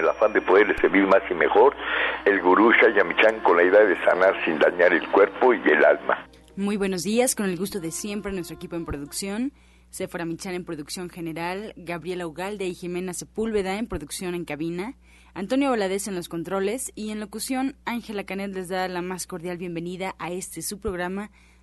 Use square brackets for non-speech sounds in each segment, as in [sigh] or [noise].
el afán de poder servir más y mejor, el gurú Shayamichan con la idea de sanar sin dañar el cuerpo y el alma. Muy buenos días, con el gusto de siempre nuestro equipo en producción. Sephora Michan en producción general, Gabriela Ugalde y Jimena Sepúlveda en producción en cabina, Antonio Valadez en los controles y en locución, Ángela Canet les da la más cordial bienvenida a este su programa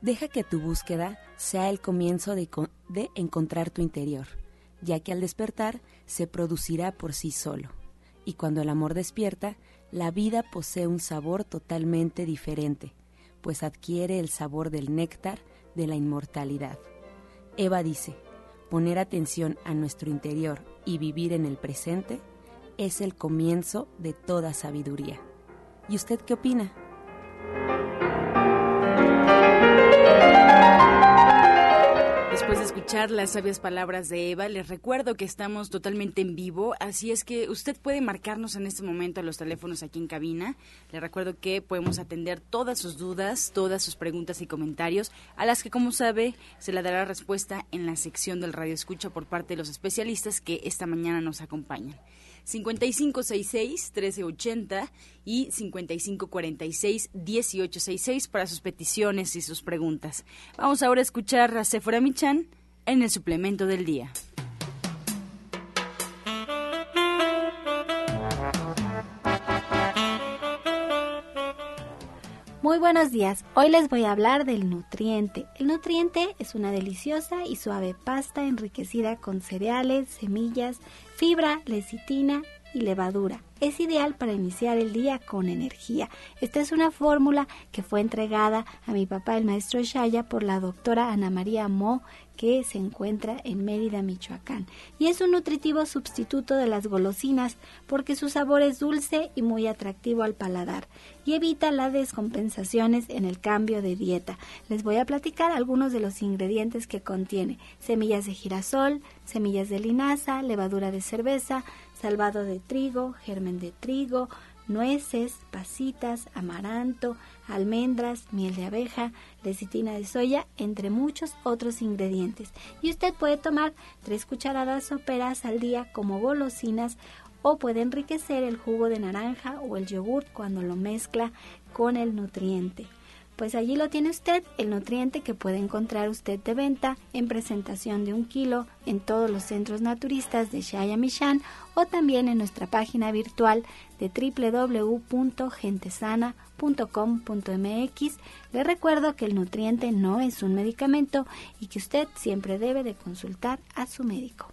Deja que tu búsqueda sea el comienzo de, encontrar tu interior, ya que al despertar se producirá por sí solo. Y cuando el amor despierta, la vida posee un sabor totalmente diferente, pues adquiere el sabor del néctar de la inmortalidad. Eva dice, poner atención a nuestro interior y vivir en el presente es el comienzo de toda sabiduría. ¿Y usted qué opina? Después de escuchar las sabias palabras de Eva, les recuerdo que estamos totalmente en vivo, así es que usted puede marcarnos en este momento a los teléfonos aquí en cabina. Le recuerdo que podemos atender todas sus dudas, todas sus preguntas y comentarios, a las que, como sabe, se le dará respuesta en la sección del Radio Escucha por parte de los especialistas que esta mañana nos acompañan. 5566-1380 y 5546-1866 para sus peticiones y sus preguntas. Vamos ahora a escuchar a Sephora Michan en el suplemento del día. Muy buenos días. Hoy les voy a hablar del nutriente. El nutriente es una deliciosa y suave pasta enriquecida con cereales, semillas, fibra, lecitina y levadura. Es ideal para iniciar el día con energía. Esta es una fórmula que fue entregada a mi papá, el maestro Shaya, por la doctora Ana María Mo, que se encuentra en Mérida, Michoacán. Y es un nutritivo sustituto de las golosinas porque su sabor es dulce y muy atractivo al paladar y evita las descompensaciones en el cambio de dieta. Les voy a platicar algunos de los ingredientes que contiene. Semillas de girasol, semillas de linaza, levadura de cerveza, salvado de trigo, germen de trigo, nueces, pasitas, amaranto, almendras, miel de abeja, lecitina de soya, entre muchos otros ingredientes. Y usted puede tomar tres cucharadas soperas al día como golosinas o puede enriquecer el jugo de naranja o el yogur cuando lo mezcla con el nutriente. Pues allí lo tiene usted, el nutriente que puede encontrar usted de venta en presentación de un kilo en todos los centros naturistas de Shayamishan o también en nuestra página virtual de www.gentesana.com.mx. Le recuerdo que el nutriente no es un medicamento y que usted siempre debe de consultar a su médico.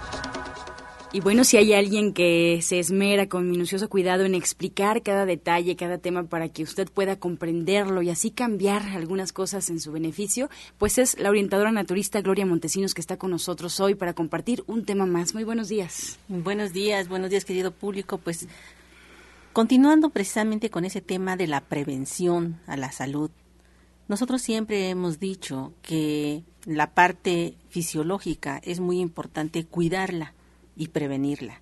Y bueno, si hay alguien que se esmera con minucioso cuidado en explicar cada detalle, cada tema para que usted pueda comprenderlo y así cambiar algunas cosas en su beneficio, pues es la orientadora naturista Gloria Montesinos que está con nosotros hoy para compartir un tema más. Muy buenos días. Buenos días, buenos días querido público. Pues continuando precisamente con ese tema de la prevención a la salud, nosotros siempre hemos dicho que la parte fisiológica es muy importante cuidarla y prevenirla.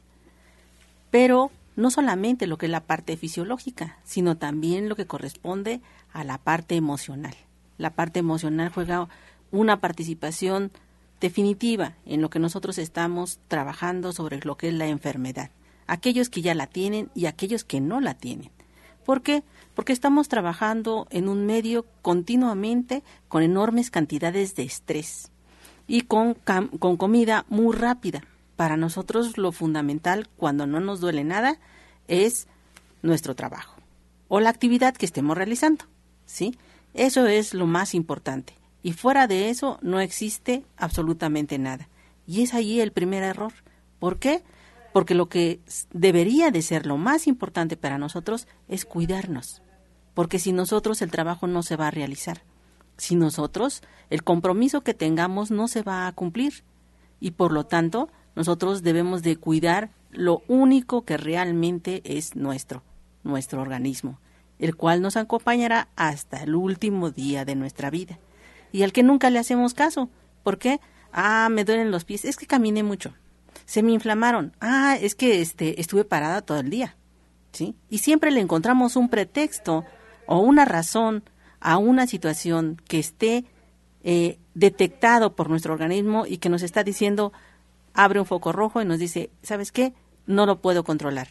Pero no solamente lo que es la parte fisiológica, sino también lo que corresponde a la parte emocional. La parte emocional juega una participación definitiva en lo que nosotros estamos trabajando sobre lo que es la enfermedad. Aquellos que ya la tienen y aquellos que no la tienen. ¿Por qué? Porque estamos trabajando en un medio continuamente con enormes cantidades de estrés y con, con comida muy rápida. Para nosotros lo fundamental cuando no nos duele nada es nuestro trabajo o la actividad que estemos realizando, ¿sí? Eso es lo más importante. Y fuera de eso no existe absolutamente nada. Y es ahí el primer error. ¿Por qué? Porque lo que debería de ser lo más importante para nosotros es cuidarnos. Porque si nosotros el trabajo no se va a realizar. Si nosotros el compromiso que tengamos no se va a cumplir. Y por lo tanto, nosotros debemos de cuidar lo único que realmente es nuestro, nuestro organismo, el cual nos acompañará hasta el último día de nuestra vida y al que nunca le hacemos caso. ¿Por qué? Ah, me duelen los pies, es que caminé mucho. Se me inflamaron. Ah, es que este estuve parada todo el día. ¿Sí? Y siempre le encontramos un pretexto o una razón a una situación que esté eh, detectado por nuestro organismo y que nos está diciendo, abre un foco rojo y nos dice, ¿sabes qué? No lo puedo controlar.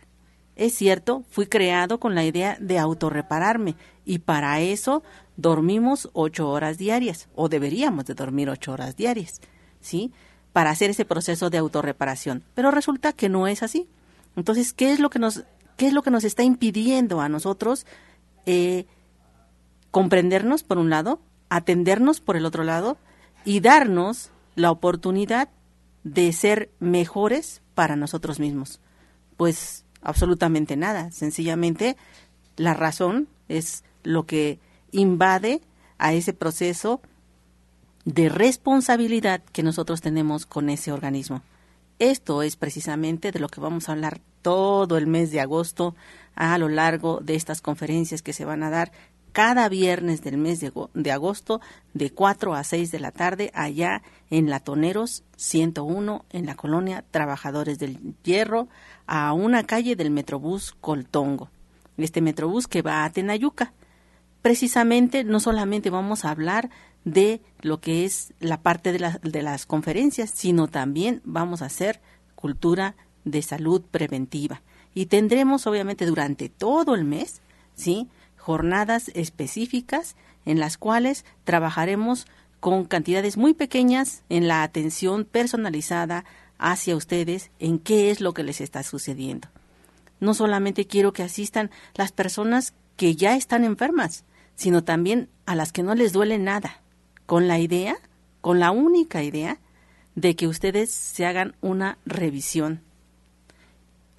Es cierto, fui creado con la idea de autorrepararme y para eso dormimos ocho horas diarias o deberíamos de dormir ocho horas diarias, ¿sí? Para hacer ese proceso de autorreparación. Pero resulta que no es así. Entonces, ¿qué es lo que nos, qué es lo que nos está impidiendo a nosotros eh, comprendernos por un lado, atendernos por el otro lado y darnos la oportunidad de ser mejores para nosotros mismos? Pues absolutamente nada. Sencillamente la razón es lo que invade a ese proceso de responsabilidad que nosotros tenemos con ese organismo. Esto es precisamente de lo que vamos a hablar todo el mes de agosto a lo largo de estas conferencias que se van a dar cada viernes del mes de, agosto de 4 a 6 de la tarde allá en Latoneros 101 en la colonia Trabajadores del Hierro a una calle del Metrobús Coltongo. Este Metrobús que va a Tenayuca precisamente no solamente vamos a hablar de lo que es la parte de, de las conferencias, sino también vamos a hacer cultura de salud preventiva. Y tendremos obviamente durante todo el mes, ¿sí? Jornadas específicas en las cuales trabajaremos con cantidades muy pequeñas en la atención personalizada hacia ustedes en qué es lo que les está sucediendo. No solamente quiero que asistan las personas que ya están enfermas, sino también a las que no les duele nada, con la idea, con la única idea, de que ustedes se hagan una revisión.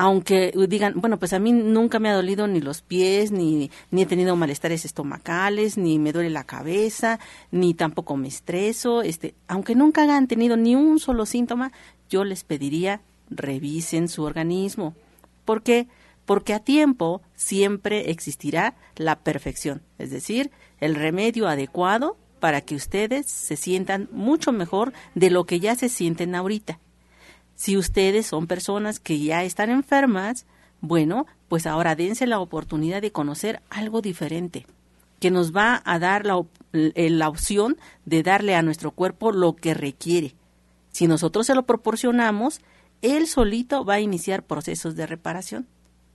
Aunque digan, bueno, pues a mí nunca me ha dolido ni los pies, ni, ni he tenido malestares estomacales, ni me duele la cabeza, ni tampoco me estreso, este, aunque nunca hayan tenido ni un solo síntoma, yo les pediría revisen su organismo. ¿Por qué? porque a tiempo siempre existirá la perfección, es decir, el remedio adecuado para que ustedes se sientan mucho mejor de lo que ya se sienten ahorita. Si ustedes son personas que ya están enfermas, bueno, pues ahora dense la oportunidad de conocer algo diferente, que nos va a dar la, la opción de darle a nuestro cuerpo lo que requiere. Si nosotros se lo proporcionamos, él solito va a iniciar procesos de reparación.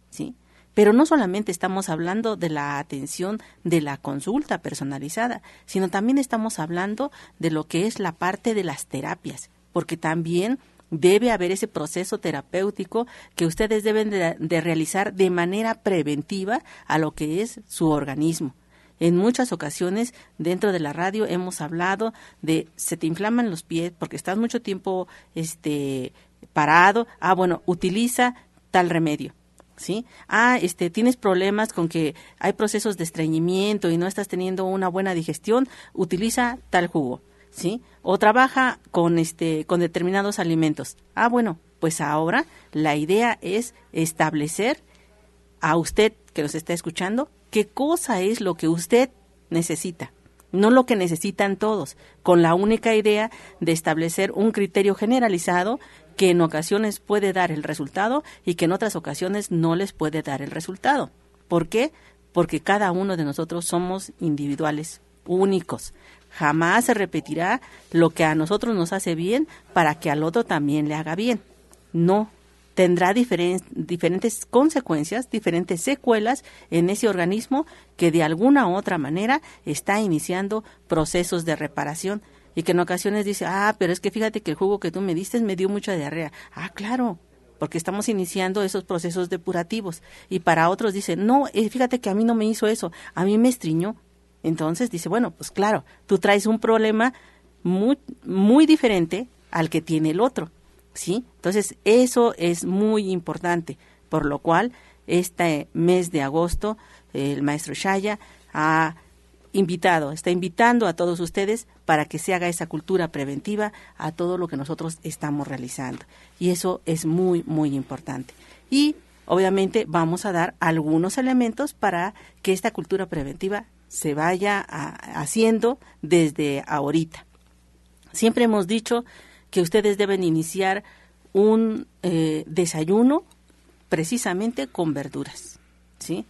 ¿sí? Pero no solamente estamos hablando de la atención de la consulta personalizada, sino también estamos hablando de lo que es la parte de las terapias, porque también debe haber ese proceso terapéutico que ustedes deben de, realizar de manera preventiva a lo que es su organismo. En muchas ocasiones dentro de la radio hemos hablado de se te inflaman los pies porque estás mucho tiempo este parado, ah bueno, utiliza tal remedio ¿sí? Ah, este, tienes problemas con que hay procesos de estreñimiento y no estás teniendo una buena digestión, utiliza tal jugo, ¿sí? O trabaja con este, con determinados alimentos. Ah, bueno, pues ahora la idea es establecer a usted que nos está escuchando qué cosa es lo que usted necesita no lo que necesitan todos, con la única idea de establecer un criterio generalizado que en ocasiones puede dar el resultado y que en otras ocasiones no les puede dar el resultado. ¿Por qué? Porque cada uno de nosotros somos individuales, únicos. Jamás se repetirá lo que a nosotros nos hace bien para que al otro también le haga bien. No, tendrá diferentes consecuencias, diferentes secuelas en ese organismo que de alguna u otra manera está iniciando procesos de reparación y que en ocasiones dice, ah, pero es que fíjate que el jugo que tú me diste me dio mucha diarrea. Ah, claro, porque estamos iniciando esos procesos depurativos. Y para otros dice, no, eh, fíjate que a mí no me hizo eso, a mí me estriñó. Entonces dice, bueno, pues claro, tú traes un problema muy, muy diferente al que tiene el otro. ¿Sí? Entonces, eso es muy importante, por lo cual este mes de agosto el maestro Shaya ha invitado, está invitando a todos ustedes para que se haga esa cultura preventiva a todo lo que nosotros estamos realizando. Y eso es muy, muy importante. Y obviamente vamos a dar algunos elementos para que esta cultura preventiva se vaya haciendo desde ahorita. Siempre hemos dicho que ustedes deben iniciar un eh, desayuno precisamente con verduras, ¿sí?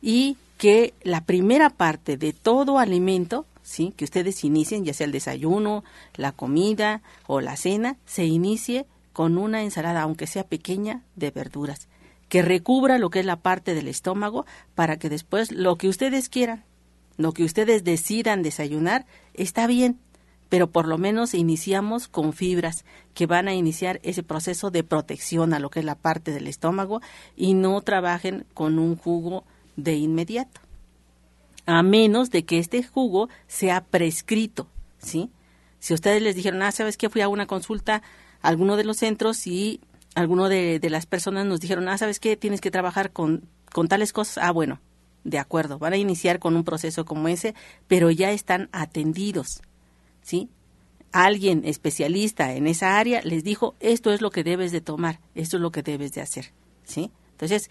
Y que la primera parte de todo alimento, ¿sí? que ustedes inicien, ya sea el desayuno, la comida o la cena, se inicie con una ensalada, aunque sea pequeña, de verduras, que recubra lo que es la parte del estómago para que después lo que ustedes quieran, lo que ustedes decidan desayunar, está bien, pero por lo menos iniciamos con fibras que van a iniciar ese proceso de protección a lo que es la parte del estómago y no trabajen con un jugo de inmediato, a menos de que este jugo sea prescrito, ¿sí? Si ustedes les dijeron, ah, sabes que fui a una consulta a alguno de los centros y alguno de, las personas nos dijeron, ah, sabes que tienes que trabajar con, con tales cosas, ah, bueno, de acuerdo, van a iniciar con un proceso como ese, pero ya están atendidos, ¿sí? Alguien especialista en esa área les dijo, esto es lo que debes de tomar, esto es lo que debes de hacer, ¿sí? Entonces,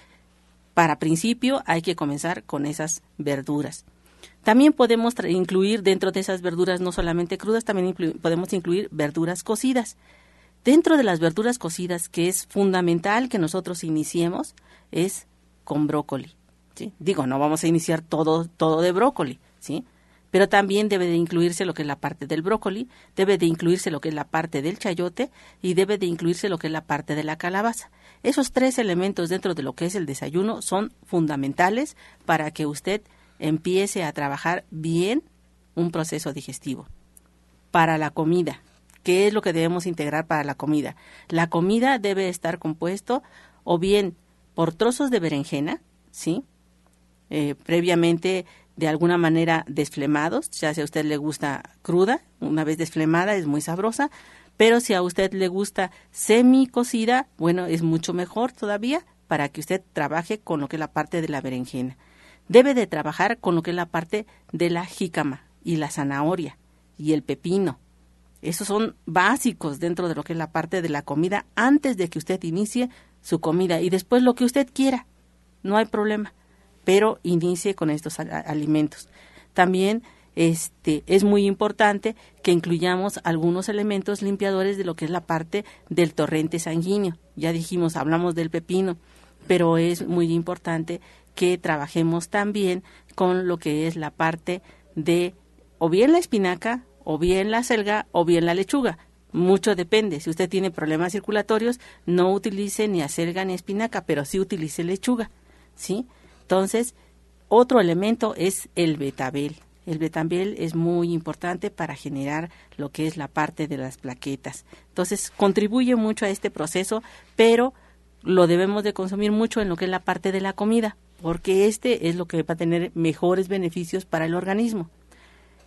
para principio hay que comenzar con esas verduras. También podemos incluir dentro de esas verduras no solamente crudas, también podemos incluir verduras cocidas. Dentro de las verduras cocidas, que es fundamental que nosotros iniciemos, es con brócoli. Digo, no vamos a iniciar todo, todo de brócoli, ¿sí? pero también debe de incluirse lo que es la parte del brócoli, debe de incluirse lo que es la parte del chayote y debe de incluirse lo que es la parte de la calabaza. Esos tres elementos dentro de lo que es el desayuno son fundamentales para que usted empiece a trabajar bien un proceso digestivo. Para la comida, ¿qué es lo que debemos integrar para la comida? La comida debe estar compuesto o bien por trozos de berenjena, ¿sí? Eh, previamente de alguna manera desflemados, ya si a usted le gusta cruda, una vez desflemada es muy sabrosa, pero si a usted le gusta semi cocida, bueno, es mucho mejor todavía para que usted trabaje con lo que es la parte de la berenjena. Debe de trabajar con lo que es la parte de la jícama y la zanahoria y el pepino. Esos son básicos dentro de lo que es la parte de la comida antes de que usted inicie su comida y después lo que usted quiera. No hay problema pero inicie con estos alimentos. También este, es muy importante que incluyamos algunos elementos limpiadores de lo que es la parte del torrente sanguíneo. Ya dijimos, hablamos del pepino, pero es muy importante que trabajemos también con lo que es la parte de o bien la espinaca, o bien la selga, o bien la lechuga. Mucho depende. Si usted tiene problemas circulatorios, no utilice ni acelga ni espinaca, pero sí utilice lechuga. ¿Sí? Entonces, otro elemento es el betabel. El betabel es muy importante para generar lo que es la parte de las plaquetas. Entonces, contribuye mucho a este proceso, pero lo debemos de consumir mucho en lo que es la parte de la comida, porque este es lo que va a tener mejores beneficios para el organismo.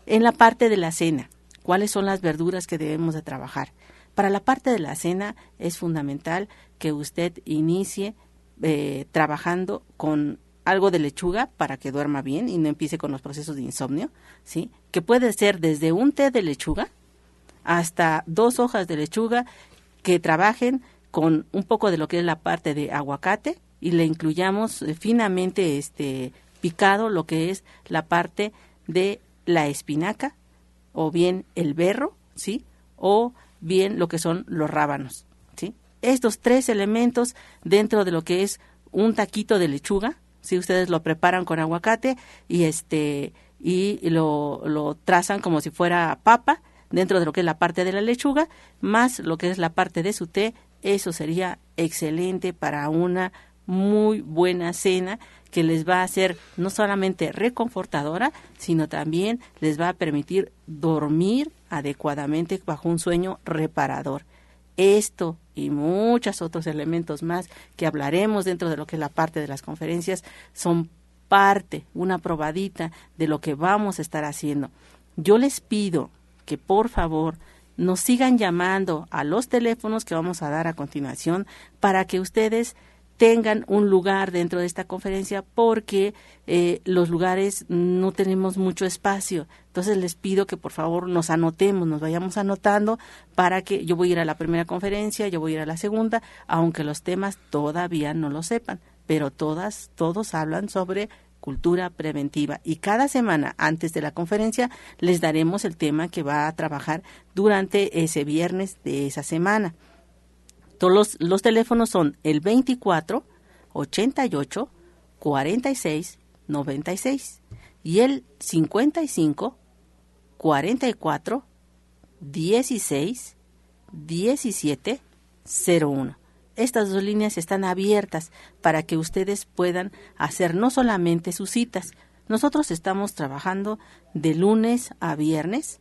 En la parte de la cena, ¿cuáles son las verduras que debemos de trabajar? Para la parte de la cena es fundamental que usted inicie eh, trabajando con algo de lechuga para que duerma bien y no empiece con los procesos de insomnio, ¿sí? Que puede ser desde un té de lechuga hasta dos hojas de lechuga que trabajen con un poco de lo que es la parte de aguacate y le incluyamos eh, finamente este picado lo que es la parte de la espinaca o bien el berro, ¿sí? O bien lo que son los rábanos, ¿sí? Estos tres elementos dentro de lo que es un taquito de lechuga si ustedes lo preparan con aguacate y este y lo, lo trazan como si fuera papa dentro de lo que es la parte de la lechuga, más lo que es la parte de su té, eso sería excelente para una muy buena cena que les va a hacer no solamente reconfortadora, sino también les va a permitir dormir adecuadamente bajo un sueño reparador. Esto y muchos otros elementos más que hablaremos dentro de lo que es la parte de las conferencias son parte, una probadita de lo que vamos a estar haciendo. Yo les pido que por favor nos sigan llamando a los teléfonos que vamos a dar a continuación para que ustedes tengan un lugar dentro de esta conferencia porque eh, los lugares no tenemos mucho espacio. Entonces les pido que por favor nos anotemos, nos vayamos anotando para que yo voy a ir a la primera conferencia, yo voy a ir a la segunda, aunque los temas todavía no lo sepan, pero todas, todos hablan sobre cultura preventiva. Y cada semana antes de la conferencia les daremos el tema que va a trabajar durante ese viernes de esa semana. Todos los, teléfonos son el 24 88 46 96 y el 55 44 16 17 01. Estas dos líneas están abiertas para que ustedes puedan hacer no solamente sus citas. Nosotros estamos trabajando de lunes a viernes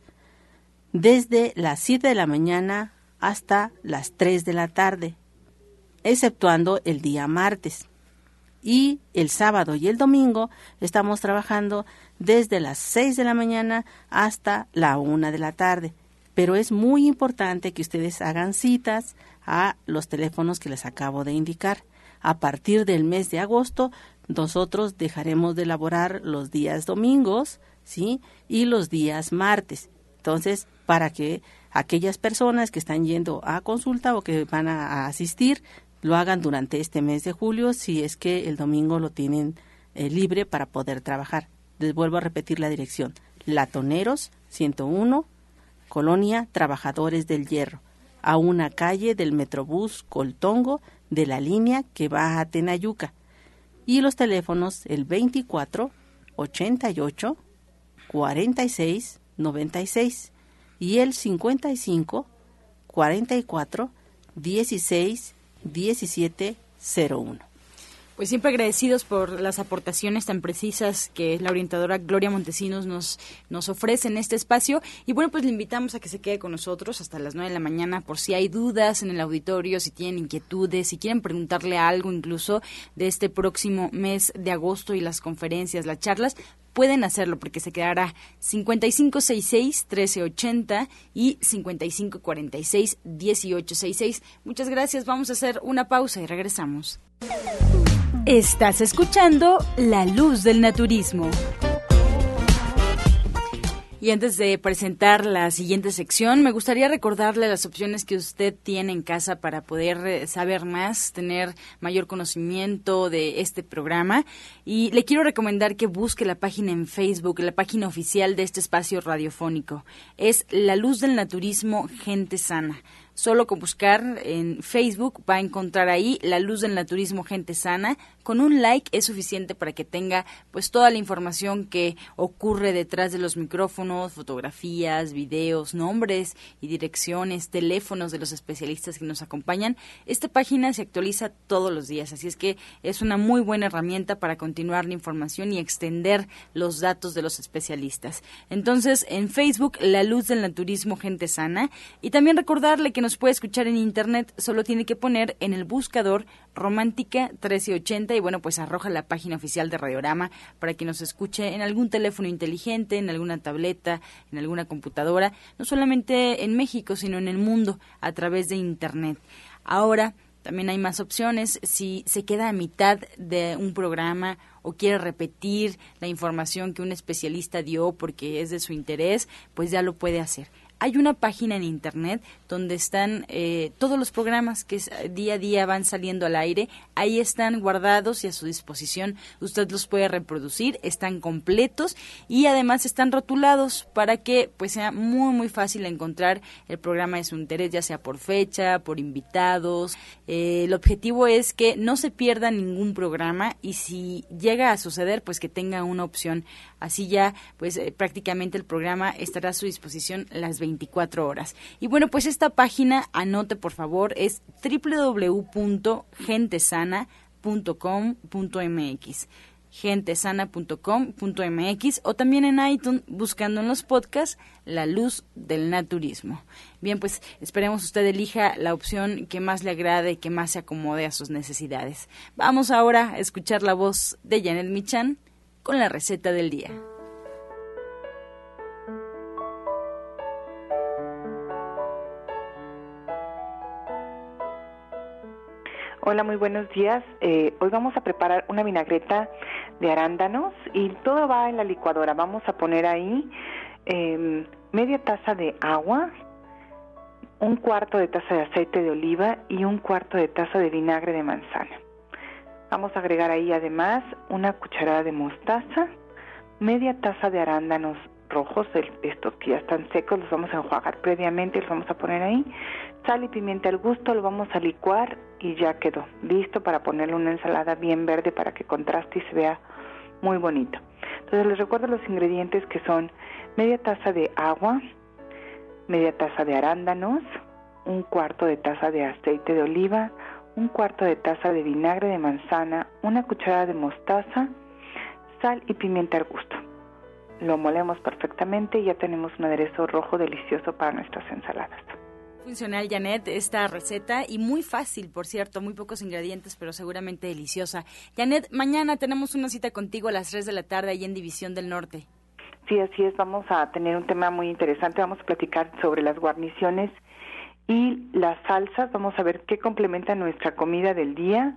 desde las 7 de la mañana hasta las 3 de la tarde, exceptuando el día martes. Y el sábado y el domingo estamos trabajando desde las 6 de la mañana hasta la 1 de la tarde. Pero es muy importante que ustedes hagan citas a los teléfonos que les acabo de indicar. A partir del mes de agosto, nosotros dejaremos de elaborar los días domingos, ¿sí? Y los días martes. Entonces, para que aquellas personas que están yendo a consulta o que van a, asistir lo hagan durante este mes de julio, si es que el domingo lo tienen eh, libre para poder trabajar. Les vuelvo a repetir la dirección. Latoneros 101, Colonia Trabajadores del Hierro a una calle del Metrobús Coltongo de la línea que va a Tenayuca. Y los teléfonos el 24 88 46 96 y el 55 44 16 17 01. Pues siempre agradecidos por las aportaciones tan precisas que la orientadora Gloria Montesinos nos, nos ofrece en este espacio. Y bueno, pues le invitamos a que se quede con nosotros hasta las 9 de la mañana por si hay dudas en el auditorio, si tienen inquietudes, si quieren preguntarle algo incluso de este próximo mes de agosto y las conferencias, las charlas, pueden hacerlo porque se quedará 5566-1380 y 5546-1866. Muchas gracias, vamos a hacer una pausa y regresamos. Estás escuchando La Luz del Naturismo. Y antes de presentar la siguiente sección, me gustaría recordarle las opciones que usted tiene en casa para poder eh, saber más, tener mayor conocimiento de este programa. Y le quiero recomendar que busque la página en Facebook, la página oficial de este espacio radiofónico. Es La Luz del Naturismo Gente Sana. Solo con buscar en Facebook va a encontrar ahí la luz del naturismo gente sana. Con un like es suficiente para que tenga pues toda la información que ocurre detrás de los micrófonos, fotografías, videos, nombres y direcciones, teléfonos de los especialistas que nos acompañan. Esta página se actualiza todos los días, así es que es una muy buena herramienta para continuar la información y extender los datos de los especialistas. Entonces, en Facebook, La Luz del Naturismo Gente Sana y también recordarle que nos puede escuchar en internet, solo tiene que poner en el buscador Romántica 1380 y bueno, pues arroja la página oficial de Radiorama para que nos escuche en algún teléfono inteligente, en alguna tableta, en alguna computadora, no solamente en México, sino en el mundo a través de internet. Ahora también hay más opciones. Si se queda a mitad de un programa o quiere repetir la información que un especialista dio porque es de su interés, pues ya lo puede hacer hay una página en internet donde están eh, todos los programas que día a día van saliendo al aire. Ahí están guardados y a su disposición. Usted los puede reproducir, están completos y además están rotulados para que pues sea muy muy fácil encontrar el programa de su interés, ya sea por fecha, por invitados. Eh, el objetivo es que no se pierda ningún programa y si llega a suceder, pues que tenga una opción. Así ya, pues eh, prácticamente el programa estará a su disposición las 24 horas. Y bueno, pues esta página, anote por favor, es www.gentesana.com.mx gentesana.com.mx o también en iTunes buscando en los podcasts La Luz del Naturismo. Bien, pues esperemos usted elija la opción que más le agrade y que más se acomode a sus necesidades. Vamos ahora a escuchar la voz de Janet Michan con la receta del día. Hola, muy buenos días. Eh, hoy vamos a preparar una vinagreta de arándanos y todo va en la licuadora. Vamos a poner ahí em, media taza de agua, un cuarto de taza de aceite de oliva y un cuarto de taza de vinagre de manzana. Vamos a agregar ahí además una cucharada de mostaza, media taza de arándanos rojos, estos que ya están secos, los vamos a enjuagar previamente, los vamos a poner ahí, sal y pimienta al gusto, lo vamos a licuar y ya quedó listo para ponerle una ensalada bien verde para que contraste y se vea muy bonito. Entonces les recuerdo los ingredientes que son media taza de agua, media taza de arándanos, un cuarto de taza de aceite de oliva, un cuarto de taza de vinagre de manzana, una cucharada de mostaza, sal y pimienta al gusto. Lo molemos perfectamente y ya tenemos un aderezo rojo delicioso para nuestras ensaladas funcional, Janet, esta receta y muy fácil, por cierto, muy pocos ingredientes, pero seguramente deliciosa. Janet, mañana tenemos una cita contigo a las 3 de la tarde ahí en División del Norte. Sí, así es, vamos a tener un tema muy interesante, vamos a platicar sobre las guarniciones y las salsas, vamos a ver qué complementa nuestra comida del día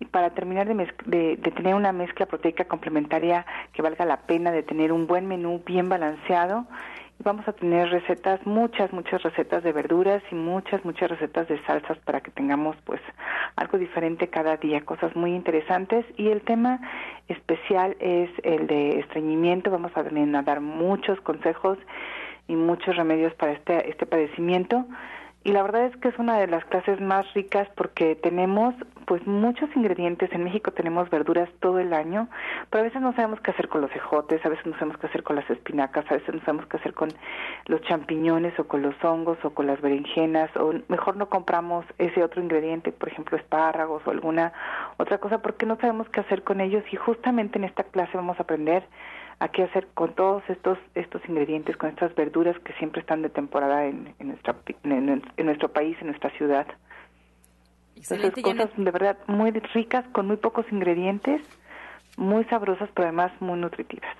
y para terminar de, de, tener una mezcla proteica complementaria que valga la pena, de tener un buen menú bien balanceado vamos a tener recetas, muchas, muchas recetas de verduras y muchas, muchas recetas de salsas para que tengamos pues algo diferente cada día, cosas muy interesantes. Y el tema especial es el de estreñimiento. Vamos a a dar muchos consejos y muchos remedios para este, este padecimiento y la verdad es que es una de las clases más ricas porque tenemos pues muchos ingredientes. En México tenemos verduras todo el año, pero a veces no sabemos qué hacer con los ejotes, a veces no sabemos qué hacer con las espinacas, a veces no sabemos qué hacer con los champiñones o con los hongos o con las berenjenas o mejor no compramos ese otro ingrediente, por ejemplo espárragos o alguna otra cosa porque no sabemos qué hacer con ellos y justamente en esta clase vamos a aprender a qué hacer con todos estos estos ingredientes, con estas verduras que siempre están de temporada en, en, nuestra, en, nuestro país, en nuestra ciudad. Excelente, cosas de verdad muy ricas, con muy pocos ingredientes, muy sabrosas, pero además muy nutritivas.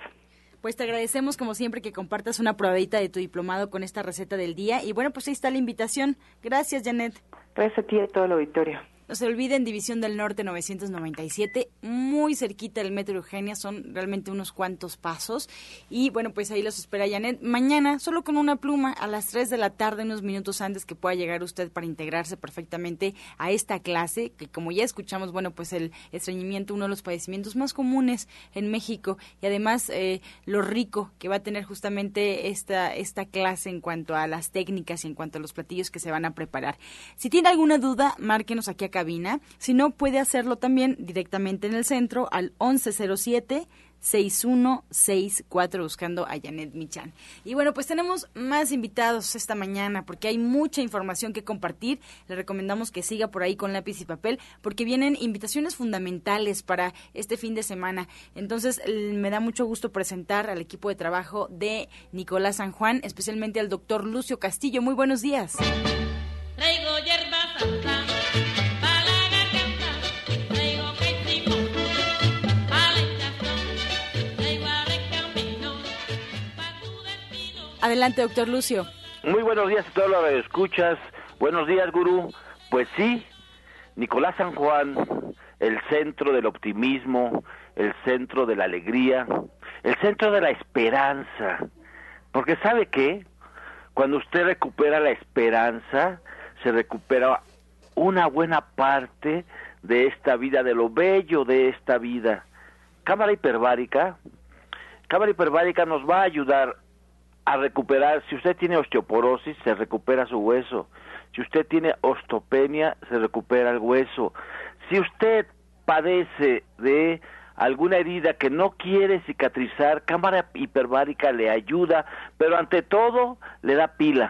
Pues te agradecemos como siempre que compartas una probadita de tu diplomado con esta receta del día. Y bueno, pues ahí está la invitación. Gracias, Janet. Gracias a ti y a todo el auditorio. No se olviden, División del Norte 997, muy cerquita del Metro Eugenia, son realmente unos cuantos pasos. Y bueno, pues ahí los espera Janet. Mañana, solo con una pluma, a las 3 de la tarde, unos minutos antes que pueda llegar usted para integrarse perfectamente a esta clase, que como ya escuchamos, bueno, pues el estreñimiento, uno de los padecimientos más comunes en México. Y además, eh, lo rico que va a tener justamente esta, esta clase en cuanto a las técnicas y en cuanto a los platillos que se van a preparar. Si tiene alguna duda, márquenos aquí a cabina, si no puede hacerlo también directamente en el centro al 1107 6164 buscando a Janet Michan. Y bueno, pues tenemos más invitados esta mañana porque hay mucha información que compartir. Le recomendamos que siga por ahí con lápiz y papel porque vienen invitaciones fundamentales para este fin de semana. Entonces, me da mucho gusto presentar al equipo de trabajo de Nicolás San Juan, especialmente al doctor Lucio Castillo. Muy buenos días. Adelante, doctor Lucio. Muy buenos días a todos los que escuchas. Buenos días, gurú. Pues sí, Nicolás San Juan, el centro del optimismo, el centro de la alegría, el centro de la esperanza. Porque ¿sabe qué? Cuando usted recupera la esperanza, se recupera una buena parte de esta vida, de lo bello de esta vida. Cámara hiperbárica, cámara hiperbárica nos va a ayudar a recuperar, si usted tiene osteoporosis, se recupera su hueso. Si usted tiene osteopenia, se recupera el hueso. Si usted padece de alguna herida que no quiere cicatrizar, cámara hiperbárica le ayuda, pero ante todo le da pila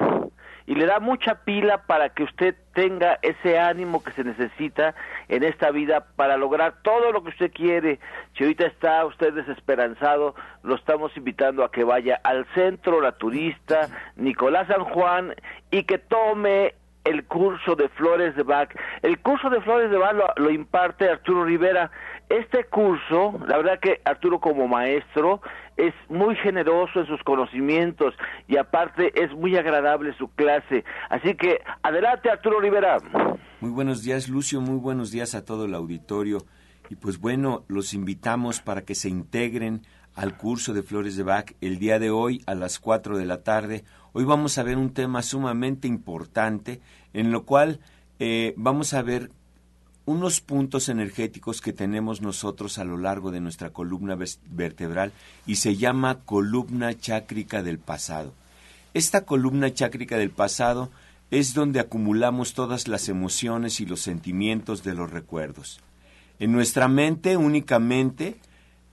y le da mucha pila para que usted tenga ese ánimo que se necesita en esta vida para lograr todo lo que usted quiere. Si ahorita está usted desesperanzado, lo estamos invitando a que vaya al centro, la turista, Nicolás San Juan, y que tome el curso de Flores de Bach. El curso de Flores de Bach lo, imparte Arturo Rivera. Este curso, la verdad que Arturo como maestro es muy generoso en sus conocimientos y aparte es muy agradable su clase. Así que adelante Arturo Rivera. Muy buenos días Lucio, muy buenos días a todo el auditorio. Y pues bueno, los invitamos para que se integren al curso de Flores de Bach el día de hoy a las 4 de la tarde. Hoy vamos a ver un tema sumamente importante en lo cual eh, vamos a ver unos puntos energéticos que tenemos nosotros a lo largo de nuestra columna vertebral y se llama columna chácrica del pasado. Esta columna chácrica del pasado es donde acumulamos todas las emociones y los sentimientos de los recuerdos. En nuestra mente únicamente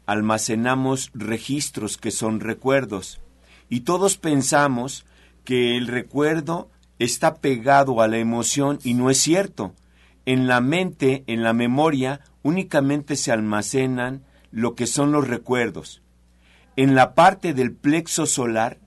almacenamos registros que son recuerdos y todos pensamos que el recuerdo está pegado a la emoción y no es cierto. En la mente, en la memoria, únicamente se almacenan lo que son los recuerdos. En la parte del plexo solar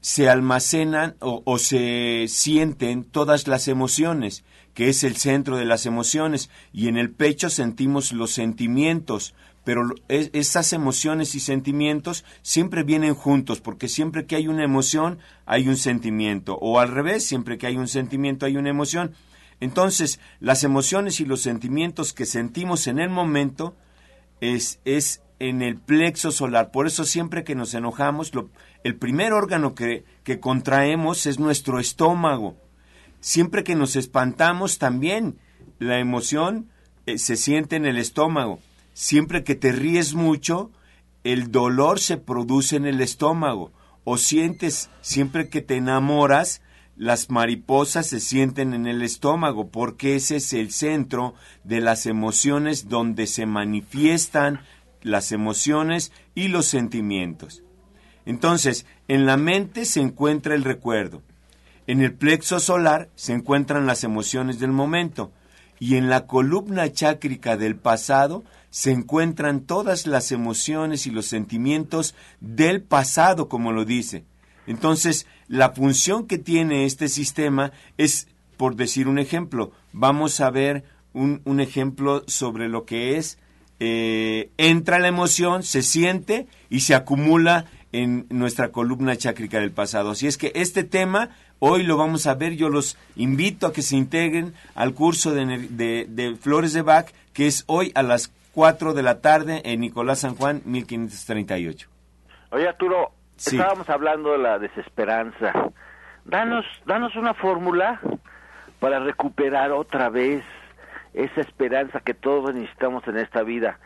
se almacenan o, se sienten todas las emociones, que es el centro de las emociones, y en el pecho sentimos los sentimientos, pero esas emociones y sentimientos siempre vienen juntos, porque siempre que hay una emoción hay un sentimiento, o al revés, siempre que hay un sentimiento hay una emoción. Entonces, las emociones y los sentimientos que sentimos en el momento es, es en el plexo solar. Por eso siempre que nos enojamos, el primer órgano que, que contraemos es nuestro estómago. Siempre que nos espantamos también, la emoción eh, se siente en el estómago siempre que te ríes mucho, el dolor se produce en el estómago. O sientes, siempre que te enamoras, las mariposas se sienten en el estómago, porque ese es el centro de las emociones donde se manifiestan las emociones y los sentimientos. Entonces, en la mente se encuentra el recuerdo. En el plexo solar se encuentran las emociones del momento. Y en la columna chácrica del pasado se encuentran todas las emociones y los sentimientos del pasado, como lo dice. Entonces, la función que tiene este sistema es, por decir un ejemplo, vamos a ver un, ejemplo sobre lo que es, eh, entra la emoción, se siente y se acumula en nuestra columna chácrica del pasado. Así es que este tema hoy lo vamos a ver. Yo los invito a que se integren al curso de, de, de Flores de Bach, que es hoy a las 4 de la tarde en Nicolás San Juan, 1538. Oye, Arturo, estábamos hablando de la desesperanza. Danos, danos una fórmula para recuperar otra vez esa esperanza que todos necesitamos en esta vida.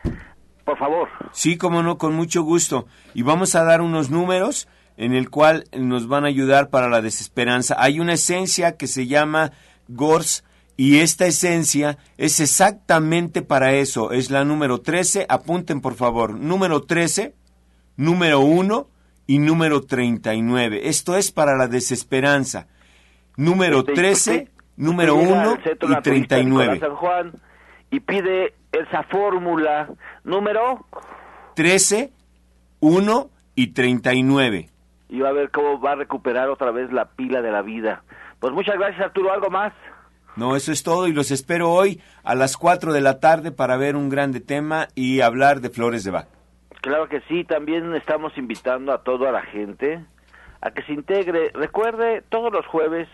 Por favor. Sí, como no, con mucho gusto. Y vamos a dar unos números en el cual nos van a ayudar para la desesperanza. Hay una esencia que se llama GORS y esta esencia es exactamente para eso. Es la número 13. Apunten, por favor. Número 13, número 1 y número 39. Esto es para la desesperanza. Número 13, número 1 y 39. San Juan y pide esa fórmula. Número 13, 1 y 39. Y va a ver cómo va a recuperar otra vez la pila de la vida. Pues muchas gracias, Arturo. ¿Algo más? No, eso es todo y los espero hoy a las 4 de la tarde para ver un grande tema y hablar de flores de Bach. Claro que sí, también estamos invitando a toda la gente a que se integre. Recuerde, todos los jueves,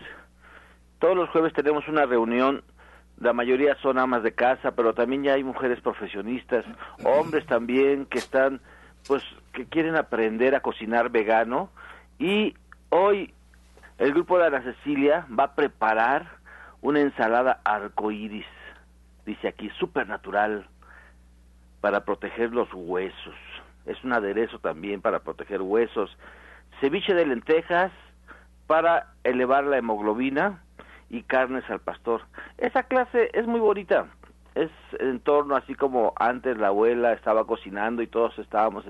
todos los jueves tenemos una reunión, la mayoría son amas de casa, pero también ya hay mujeres profesionistas, hombres también que están, pues, que quieren aprender a cocinar vegano y hoy el grupo de Ana Cecilia va a preparar una ensalada arcoíris, dice aquí, supernatural, para proteger los huesos. Es un aderezo también para proteger huesos. Ceviche de lentejas para elevar la hemoglobina y carnes al pastor. Esa clase es muy bonita. Es en torno así como antes la abuela estaba cocinando y todos estábamos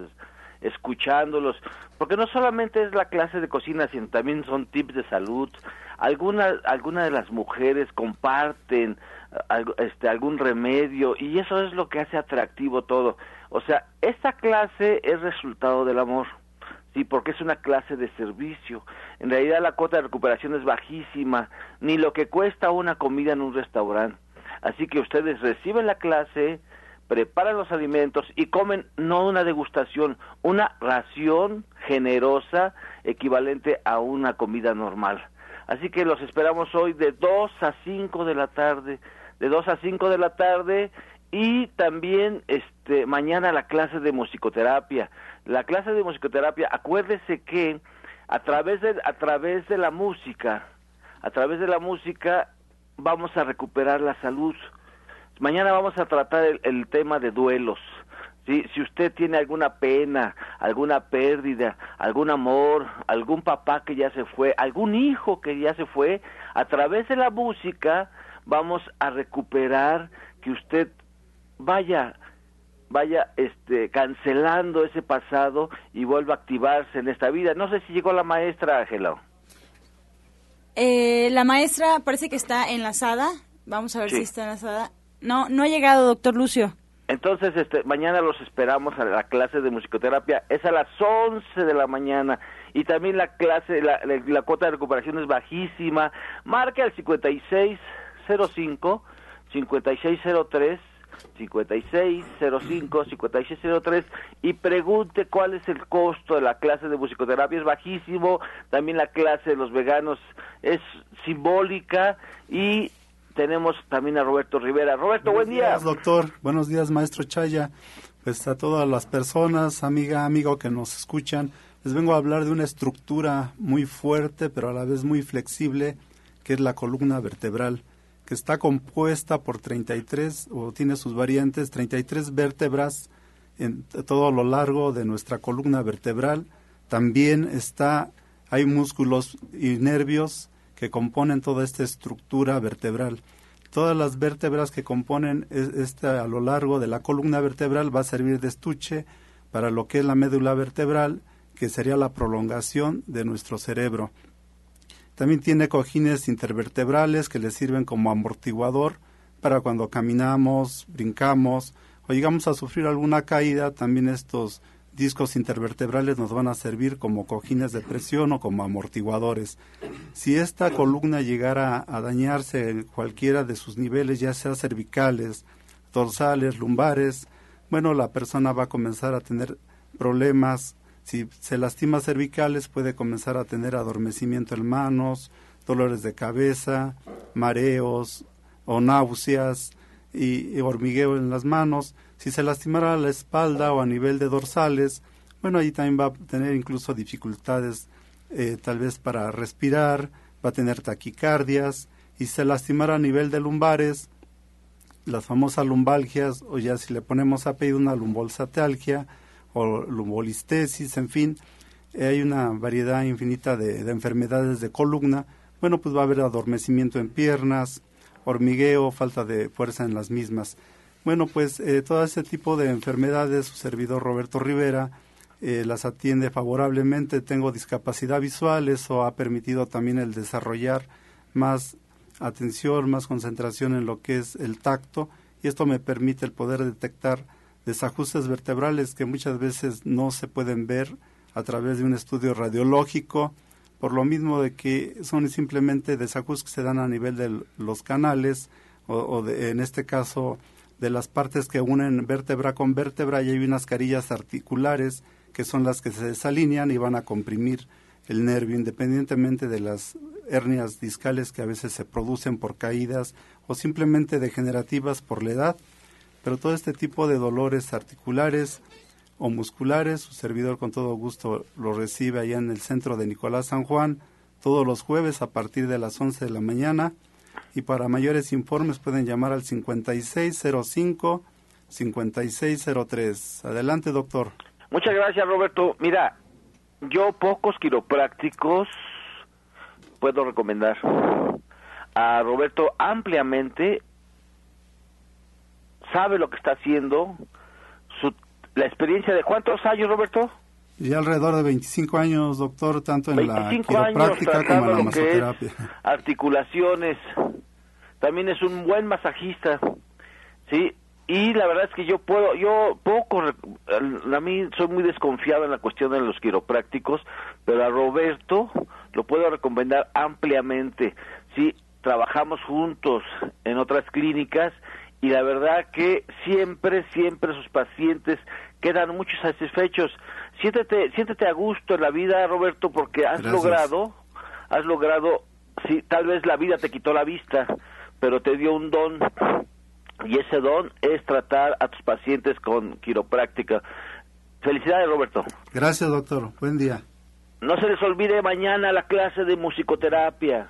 escuchándolos, porque no solamente es la clase de cocina, sino también son tips de salud. Algunas alguna de las mujeres comparten este, algún remedio y eso es lo que hace atractivo todo. O sea, esta clase es resultado del amor. Sí, porque es una clase de servicio. En realidad la cuota de recuperación es bajísima, ni lo que cuesta una comida en un restaurante. Así que ustedes reciben la clase, preparan los alimentos y comen no una degustación, una ración generosa equivalente a una comida normal. Así que los esperamos hoy de 2 a 5 de la tarde, de 2 a 5 de la tarde y también este mañana la clase de musicoterapia. La clase de musicoterapia, acuérdese que a través de a través de la música, a través de la música vamos a recuperar la salud. Mañana vamos a tratar el, tema de duelos. ¿sí? Si usted tiene alguna pena, alguna pérdida, algún amor, algún papá que ya se fue, algún hijo que ya se fue, a través de la música vamos a recuperar que usted vaya vaya este cancelando ese pasado y vuelva a activarse en esta vida. No sé si llegó la maestra Ángela. Eh, la maestra parece que está enlazada. Vamos a ver si está enlazada. No, no ha llegado, doctor Lucio. Entonces, este, mañana los esperamos a la clase de musicoterapia. Es a las 11 de la mañana. Y también la clase, la, la, cuota de recuperación es bajísima. Marque al 5605, 5603, 5605, 5603 y pregunte cuál es el costo de la clase de musicoterapia. Es bajísimo. También la clase de los veganos es simbólica y tenemos también a Roberto Rivera. Roberto, buen día. Buenos días, doctor. Buenos días, maestro Chaya. Pues a todas las personas, amiga, amigo que nos escuchan, les vengo a hablar de una estructura muy fuerte, pero a la vez muy flexible, que es la columna vertebral, que está compuesta por 33, o tiene sus variantes, 33 vértebras en todo lo largo de nuestra columna vertebral. También está, hay músculos y nervios que componen toda esta estructura vertebral. Todas las vértebras que componen esta a lo largo de la columna vertebral va a servir de estuche para lo que es la médula vertebral, que sería la prolongación de nuestro cerebro. También tiene cojines intervertebrales que le sirven como amortiguador para cuando caminamos, brincamos o llegamos a sufrir alguna caída, también estos discos intervertebrales nos van a servir como cojines de presión o como amortiguadores. Si esta columna llegara a dañarse en cualquiera de sus niveles, ya sea cervicales, dorsales, lumbares, bueno, la persona va a comenzar a tener problemas. Si se lastima cervicales, puede comenzar a tener adormecimiento en manos, dolores de cabeza, mareos o náuseas y hormigueo en las manos. Si se lastimara la espalda o a nivel de dorsales, bueno, ahí también va a tener incluso dificultades eh, tal vez para respirar, va a tener taquicardias, y se lastimara a nivel de lumbares, las famosas lumbalgias, o ya si le ponemos a pedir una lumbolsatalgia o lumbolistesis, en fin, eh, hay una variedad infinita de, de enfermedades de columna. Bueno, pues va a haber adormecimiento en piernas, hormigueo, falta de fuerza en las mismas. Bueno, pues eh, todo ese tipo de enfermedades, su servidor Roberto Rivera eh, las atiende favorablemente. Tengo discapacidad visual, eso ha permitido también el desarrollar más atención, más concentración en lo que es el tacto y esto me permite el poder detectar desajustes vertebrales que muchas veces no se pueden ver a través de un estudio radiológico, por lo mismo de que son simplemente desajustes que se dan a nivel de los canales o, de, en este caso de las partes que unen vértebra con vértebra y hay unas carillas articulares que son las que se desalinean y van a comprimir el nervio independientemente de las hernias discales que a veces se producen por caídas o simplemente degenerativas por la edad. Pero todo este tipo de dolores articulares o musculares, su servidor con todo gusto lo recibe allá en el centro de Nicolás San Juan, todos los jueves a partir de las 11 de la mañana y para mayores informes pueden llamar al 5605 5603. Adelante, doctor. Muchas gracias, Roberto. Mira, yo pocos quiroprácticos puedo recomendar. A Roberto ampliamente sabe lo que está haciendo. Su, la experiencia de cuántos años, Roberto? Y alrededor de 25 años, doctor, tanto en la quiropráctica como en la masoterapia. articulaciones. También es un buen masajista. Sí, y la verdad es que yo puedo, yo poco, a mí soy muy desconfiado en la cuestión de los quiroprácticos, pero a Roberto lo puedo recomendar ampliamente. Sí, trabajamos juntos en otras clínicas y la verdad que siempre, siempre sus pacientes quedan mucho satisfechos. Siéntete, siéntete a gusto en la vida, Roberto, porque has logrado, has logrado, sí, tal vez la vida te quitó la vista, pero te dio un don y ese don es tratar a tus pacientes con quiropráctica. Felicidades, Roberto. Gracias, doctor. Buen día. No se les olvide mañana la clase de musicoterapia.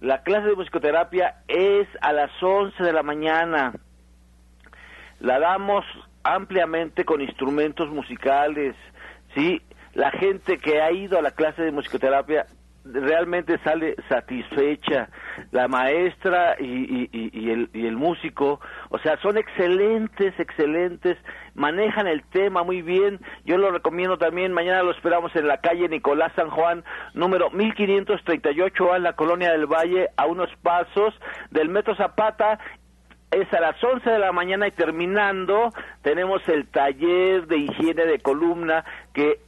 La clase de musicoterapia es a las 11 de la mañana. La damos ampliamente con instrumentos musicales. Sí, la gente que ha ido a la clase de musicoterapia realmente sale satisfecha la maestra y, y, el, y, el, músico, o sea, son excelentes, excelentes, manejan el tema muy bien, yo lo recomiendo también, mañana lo esperamos en la calle Nicolás San Juan, número 1538 en la Colonia del Valle, a unos pasos del Metro Zapata, es a las 11 de la mañana y terminando tenemos el taller de higiene de columna que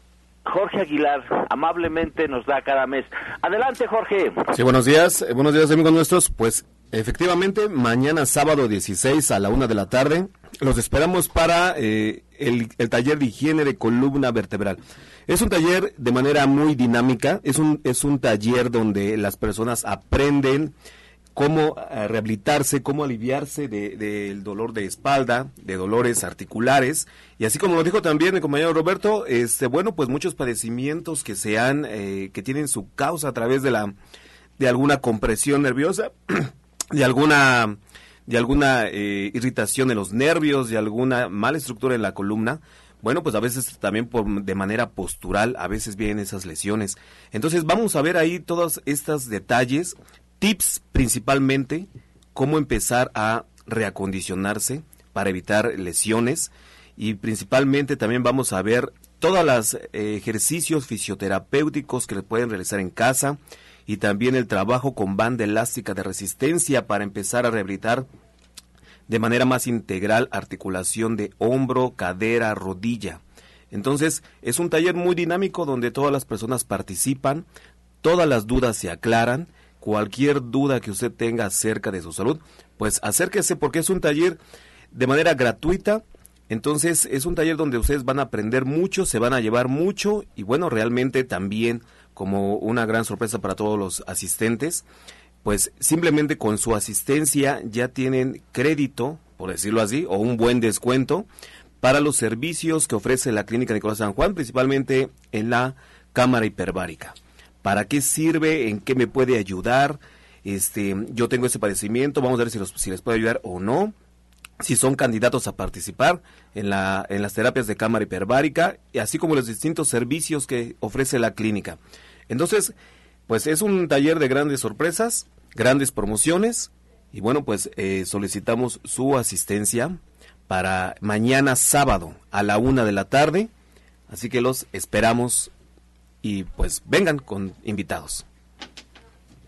Jorge Aguilar amablemente nos da cada mes. Adelante, Jorge. Sí, buenos días. Eh, buenos días, amigos nuestros. Pues efectivamente, mañana sábado 16 a la una de la tarde, los esperamos para eh, el, el, taller de higiene de columna vertebral. Es un taller de manera muy dinámica, es un, es un taller donde las personas aprenden cómo eh, rehabilitarse, cómo aliviarse del dolor de espalda, de dolores articulares, y así como lo dijo también el compañero Roberto, este, bueno, pues muchos padecimientos que se han, eh, que tienen su causa a través de la, de alguna compresión nerviosa, [clears throat] de alguna, de alguna eh, irritación en los nervios, de alguna mala estructura en la columna, bueno, pues a veces también por, de manera postural, a veces vienen esas lesiones. Entonces vamos a ver ahí todos estos detalles tips principalmente, cómo empezar a reacondicionarse para evitar lesiones y principalmente también vamos a ver todos los eh, ejercicios fisioterapéuticos que pueden realizar en casa y también el trabajo con banda elástica de resistencia para empezar a rehabilitar de manera más integral articulación de hombro, cadera, rodilla. Entonces es un taller muy dinámico donde todas las personas participan, todas las dudas se aclaran cualquier duda que usted tenga acerca de su salud, pues acérquese porque es un taller de manera gratuita. Entonces es un taller donde ustedes van a aprender mucho, se van a llevar mucho y bueno, realmente también como una gran sorpresa para todos los asistentes, pues simplemente con su asistencia ya tienen crédito, por decirlo así, o un buen descuento para los servicios que ofrece la Clínica Nicolás San Juan, principalmente en la cámara hiperbárica para qué sirve, en qué me puede ayudar. Este, yo tengo ese padecimiento, vamos a ver si, los, si les puede ayudar o no. Si son candidatos a participar en, la, en las terapias de cámara hiperbárica, y así como los distintos servicios que ofrece la clínica. Entonces, pues es un taller de grandes sorpresas, grandes promociones, y bueno, pues eh, solicitamos su asistencia para mañana sábado a la una de la tarde. Así que los esperamos y pues vengan con invitados.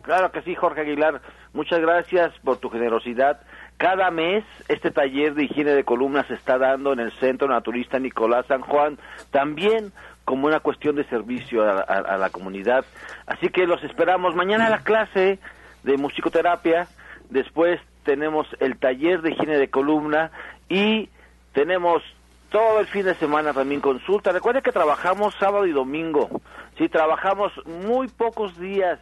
Claro que sí, Jorge Aguilar. Muchas gracias por tu generosidad. Cada mes este taller de higiene de columnas se está dando en el Centro Naturista Nicolás San Juan, también como una cuestión de servicio a, la comunidad. Así que los esperamos mañana a la clase de musicoterapia, después tenemos el taller de higiene de columna y tenemos todo el fin de semana también consulta. Recuerde que trabajamos sábado y domingo. Sí, trabajamos muy pocos días.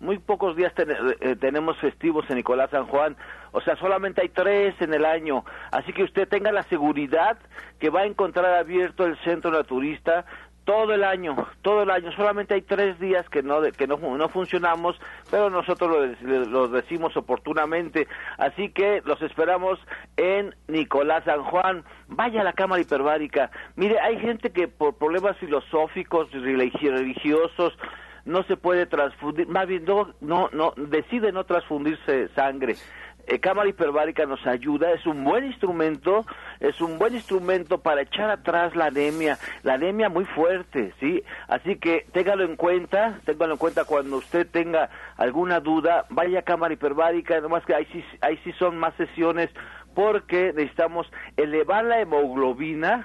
Muy pocos días eh, tenemos festivos en Nicolás San Juan. O sea, solamente hay tres en el año. Así que usted tenga la seguridad que va a encontrar abierto el centro naturista todo el año, todo el año. Solamente hay tres días que no que no, no funcionamos, pero nosotros lo, decimos oportunamente. Así que los esperamos en Nicolás San Juan. Vaya a la cámara hiperbárica. Mire, hay gente que por problemas filosóficos, religiosos, no se puede transfundir, más bien no, no, no decide no transfundirse sangre cámara hiperbárica nos ayuda, es un buen instrumento, es un buen instrumento para echar atrás la anemia, la anemia muy fuerte, ¿sí? Así que téngalo en cuenta, téngalo en cuenta cuando usted tenga alguna duda, vaya a cámara hiperbárica, nomás que ahí sí, ahí sí son más sesiones porque necesitamos elevar la hemoglobina,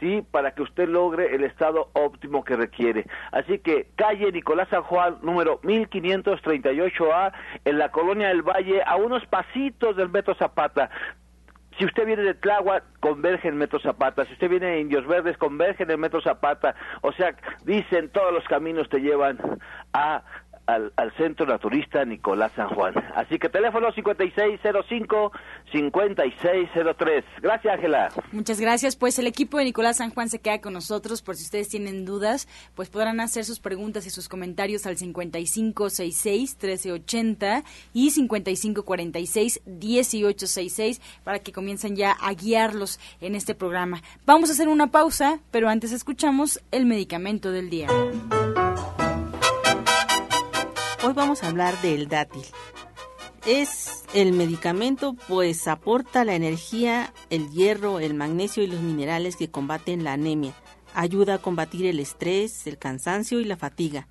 ¿sí? Para que usted logre el estado óptimo que requiere. Así que calle Nicolás San Juan, número 1538A, en la colonia del Valle, a unos pasitos del Metro Zapata. Si usted viene de Tláhuac, converge en Metro Zapata. Si usted viene de Indios Verdes, converge en el Metro Zapata. O sea, dicen todos los caminos te llevan a al, Centro Naturista Nicolás San Juan. Así que teléfono 5605-5603. Gracias, Ángela. Muchas gracias. Pues el equipo de Nicolás San Juan se queda con nosotros. Por si ustedes tienen dudas, pues podrán hacer sus preguntas y sus comentarios al 5566-1380 y 5546-1866 para que comiencen ya a guiarlos en este programa. Vamos a hacer una pausa, pero antes escuchamos el medicamento del día. Vamos a hablar del dátil. Es el medicamento pues aporta la energía, el hierro, el magnesio y los minerales que combaten la anemia. Ayuda a combatir el estrés, el cansancio y la fatiga.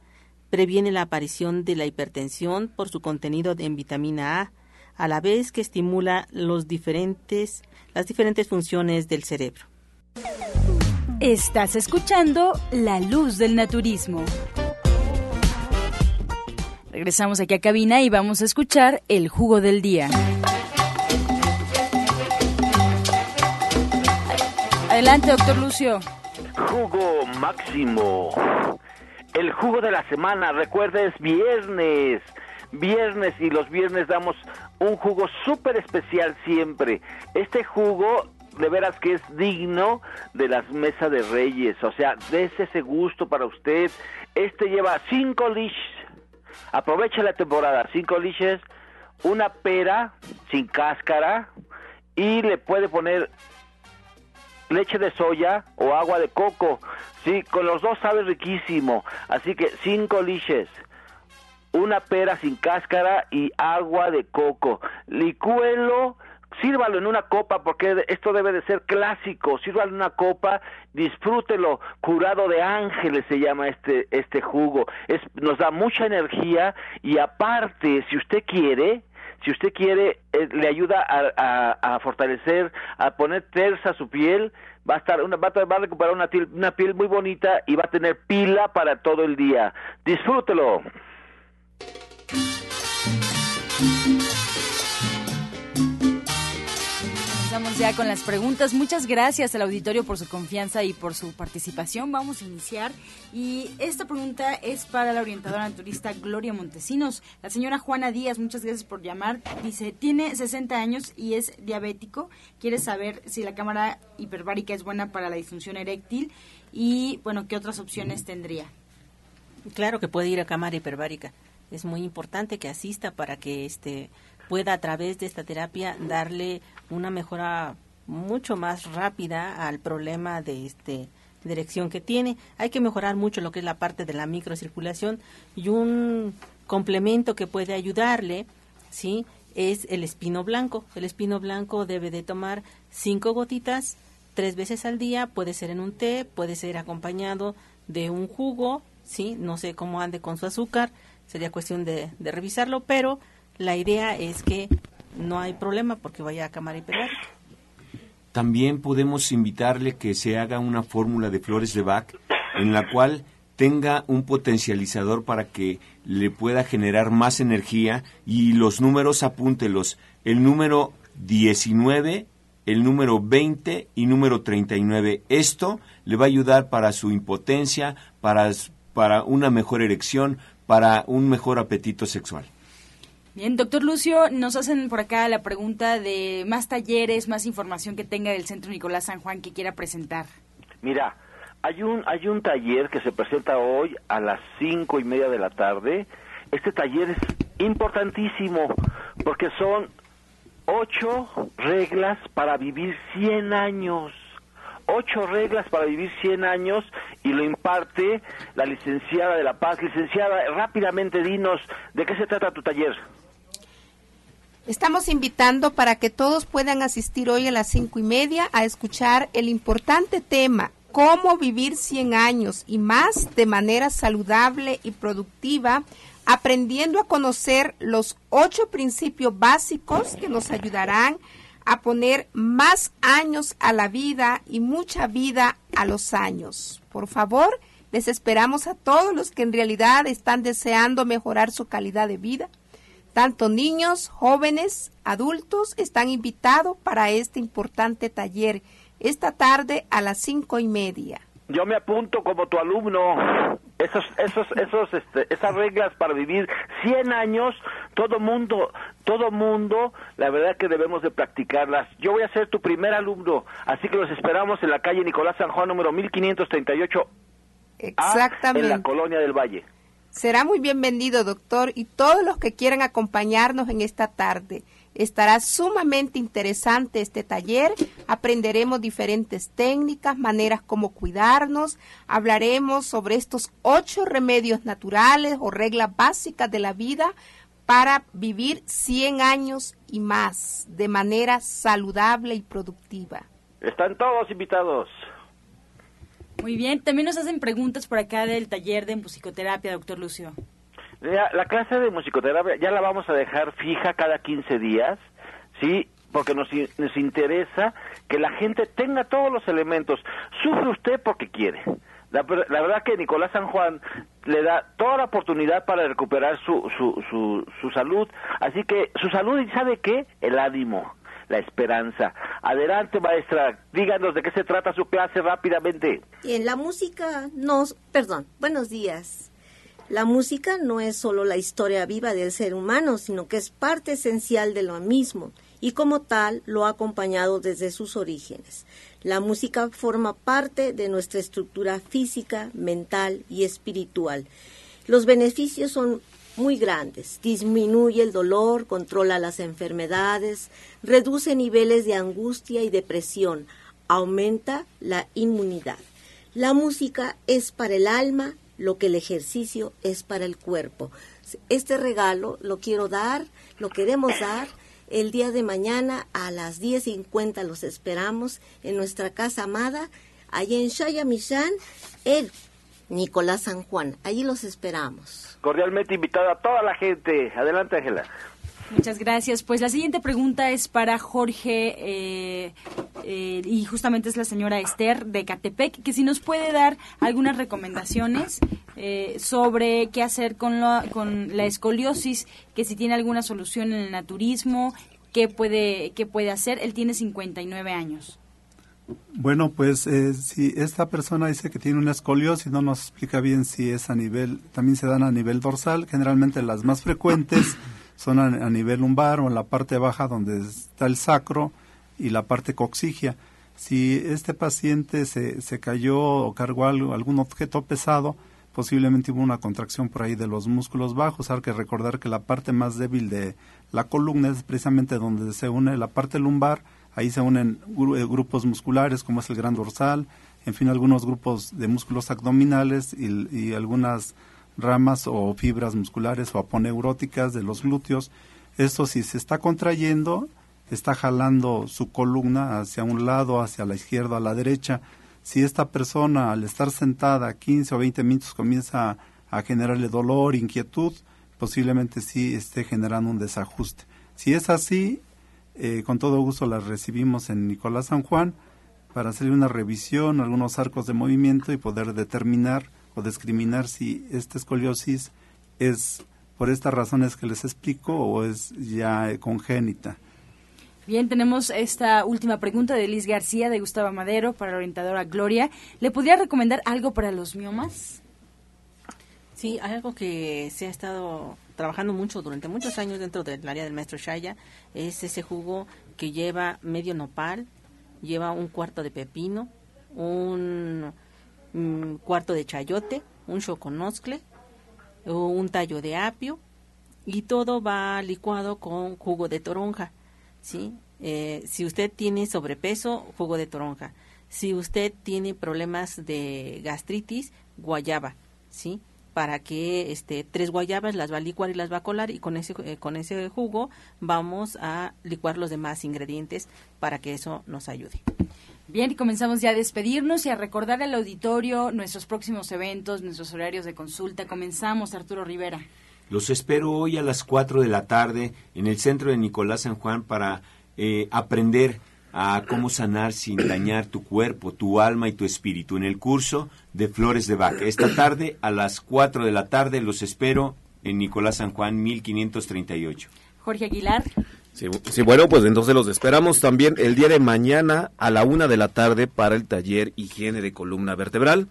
Previene la aparición de la hipertensión por su contenido en vitamina A, a la vez que estimula los diferentes, las diferentes funciones del cerebro. Estás escuchando La Luz del Naturismo. Regresamos aquí a cabina y vamos a escuchar el jugo del día. Adelante, doctor Lucio. Jugo máximo. El jugo de la semana, recuerda, es viernes. Viernes y los viernes damos un jugo súper especial siempre. Este jugo de veras que es digno de las mesas de reyes. O sea, des ese gusto para usted. Este lleva cinco lish Aprovecha la temporada, cinco liches, una pera sin cáscara y le puede poner leche de soya o agua de coco. Sí, con los dos sabe riquísimo. Así que cinco liches, una pera sin cáscara y agua de coco. Licúelo sírvalo en una copa porque esto debe de ser clásico, sírvalo en una copa, disfrútelo, curado de ángeles se llama este este jugo, es nos da mucha energía y aparte, si usted quiere, si usted quiere, eh, le ayuda a, fortalecer, a poner tersa su piel, va a estar una, va, a, va a recuperar una, una piel muy bonita y va a tener pila para todo el día. Disfrútelo. Ya con las preguntas. Muchas gracias al auditorio por su confianza y por su participación. Vamos a iniciar. Y esta pregunta es para la orientadora turista Gloria Montesinos. La señora Juana Díaz, muchas gracias por llamar. Dice, tiene 60 años y es diabético. Quiere saber si la cámara hiperbárica es buena para la disfunción eréctil y, bueno, qué otras opciones tendría. Claro que puede ir a cámara hiperbárica. Es muy importante que asista para que este pueda a través de esta terapia darle una mejora mucho más rápida al problema de este dirección que tiene. Hay que mejorar mucho lo que es la parte de la microcirculación y un complemento que puede ayudarle, ¿sí? Es el espino blanco. El espino blanco debe de tomar cinco gotitas tres veces al día, puede ser en un té, puede ser acompañado de un jugo, ¿sí? No sé cómo ande con su azúcar, sería cuestión de, de revisarlo, pero la idea es que no hay problema porque vaya a cámara hiperbárica. También podemos invitarle que se haga una fórmula de flores de Bach en la cual tenga un potencializador para que le pueda generar más energía y los números apúntelos. El número 19, el número 20 y número 39. Esto le va a ayudar para su impotencia, para, para una mejor erección, para un mejor apetito sexual. Bien, doctor Lucio, nos hacen por acá la pregunta de más talleres, más información que tenga del Centro Nicolás San Juan que quiera presentar. Mira, Hay un, hay un taller que se presenta hoy a las cinco y media de la tarde. Este taller es importantísimo porque son ocho reglas para vivir 100 años. Ocho reglas para vivir 100 años y lo imparte la licenciada de La Paz. Licenciada, rápidamente dinos de qué se trata tu taller. Estamos invitando para que todos puedan asistir hoy a las cinco y media a escuchar el importante tema cómo vivir 100 años y más de manera saludable y productiva aprendiendo a conocer los ocho principios básicos que nos ayudarán a poner más años a la vida y mucha vida a los años. Por favor, les esperamos a todos los que en realidad están deseando mejorar su calidad de vida. Tanto niños, jóvenes, adultos están invitados para este importante taller esta tarde a las cinco y media. Yo me apunto como tu alumno. Esos, esos, esos, este, esas reglas para vivir 100 años, todo mundo, todo mundo, la verdad que debemos de practicarlas. Yo voy a ser tu primer alumno, así que los esperamos en la calle Nicolás San Juan número 1538 Exactamente. en la colonia del Valle. Será muy bienvenido, doctor, y todos los que quieran acompañarnos en esta tarde. Estará sumamente interesante este taller. Aprenderemos diferentes técnicas, maneras como cuidarnos. Hablaremos sobre estos ocho remedios naturales o reglas básicas de la vida para vivir 100 años y más de manera saludable y productiva. Están todos invitados. Muy bien, también nos hacen preguntas por acá del taller de musicoterapia, doctor Lucio. La, clase de musicoterapia ya la vamos a dejar fija cada 15 días, ¿sí? Porque nos, nos interesa que la gente tenga todos los elementos. Sufre usted porque quiere. La, la, verdad que Nicolás San Juan le da toda la oportunidad para recuperar su, su, su, su salud. Así que su salud, ¿y sabe qué? El ánimo, la esperanza. Adelante, maestra, díganos de qué se trata su clase rápidamente. En la música, nos, perdón, buenos días. La música no es solo la historia viva del ser humano, sino que es parte esencial de lo mismo y como tal lo ha acompañado desde sus orígenes. La música forma parte de nuestra estructura física, mental y espiritual. Los beneficios son muy grandes. Disminuye el dolor, controla las enfermedades, reduce niveles de angustia y depresión, aumenta la inmunidad. La música es para el alma lo que el ejercicio es para el cuerpo. Este regalo lo quiero dar, lo queremos dar. El día de mañana a las 10.50 los esperamos en nuestra casa amada, allí en Shayamishan, el Nicolás San Juan. Allí los esperamos. Cordialmente invitada a toda la gente. Adelante, Ángela. Muchas gracias. Pues la siguiente pregunta es para Jorge eh, eh, y justamente es la señora Esther de Catepec, que si nos puede dar algunas recomendaciones eh, sobre qué hacer con la, con la escoliosis, que si tiene alguna solución en el naturismo, qué puede, qué puede hacer. Él tiene 59 años. Bueno, pues si esta persona dice que tiene una escoliosis, no nos explica bien si es a nivel, también se dan a nivel dorsal, generalmente las más frecuentes son a, nivel lumbar o en la parte baja donde está el sacro y la parte coxigia. Si este paciente se, se cayó o cargó algo, algún objeto pesado, posiblemente hubo una contracción por ahí de los músculos bajos. Hay que recordar que la parte más débil de la columna es precisamente donde se une la parte lumbar. Ahí se unen eh, grupos musculares como es el gran dorsal, en fin, algunos grupos de músculos abdominales y, y algunas ramas o fibras musculares o aponeuróticas de los glúteos. Esto si se está contrayendo, está jalando su columna hacia un lado, hacia la izquierda, a la derecha. Si esta persona al estar sentada 15 o 20 minutos comienza a, generarle dolor, inquietud, posiblemente sí esté generando un desajuste. Si es así, eh, con todo gusto la recibimos en Nicolás San Juan para hacer una revisión, algunos arcos de movimiento y poder determinar o discriminar si esta escoliosis es por estas razones que les explico o es ya congénita. Bien, tenemos esta última pregunta de Liz García de Gustavo Madero para la orientadora Gloria. ¿Le podría recomendar algo para los miomas? Sí, algo que se ha estado trabajando mucho durante muchos años dentro del área del maestro Shaya es ese jugo que lleva medio nopal, lleva un cuarto de pepino, un un cuarto de chayote, un choconoscle, un tallo de apio y todo va licuado con jugo de toronja, ¿sí? Eh, si usted tiene sobrepeso, jugo de toronja. Si usted tiene problemas de gastritis, guayaba, ¿sí? Para que este, tres guayabas las va a licuar y las va a colar y con ese, eh, con ese jugo vamos a licuar los demás ingredientes para que eso nos ayude. Bien, y comenzamos ya a despedirnos y a recordar al auditorio nuestros próximos eventos, nuestros horarios de consulta. Comenzamos, Arturo Rivera. Los espero hoy a las 4 de la tarde en el centro de Nicolás San Juan para eh, aprender a cómo sanar sin dañar tu cuerpo, tu alma y tu espíritu en el curso de Flores de Vaca. Esta tarde a las 4 de la tarde los espero en Nicolás San Juan 1538. Jorge Aguilar. Sí, bueno, pues entonces los esperamos también el día de mañana a la una de la tarde para el taller Higiene de Columna Vertebral.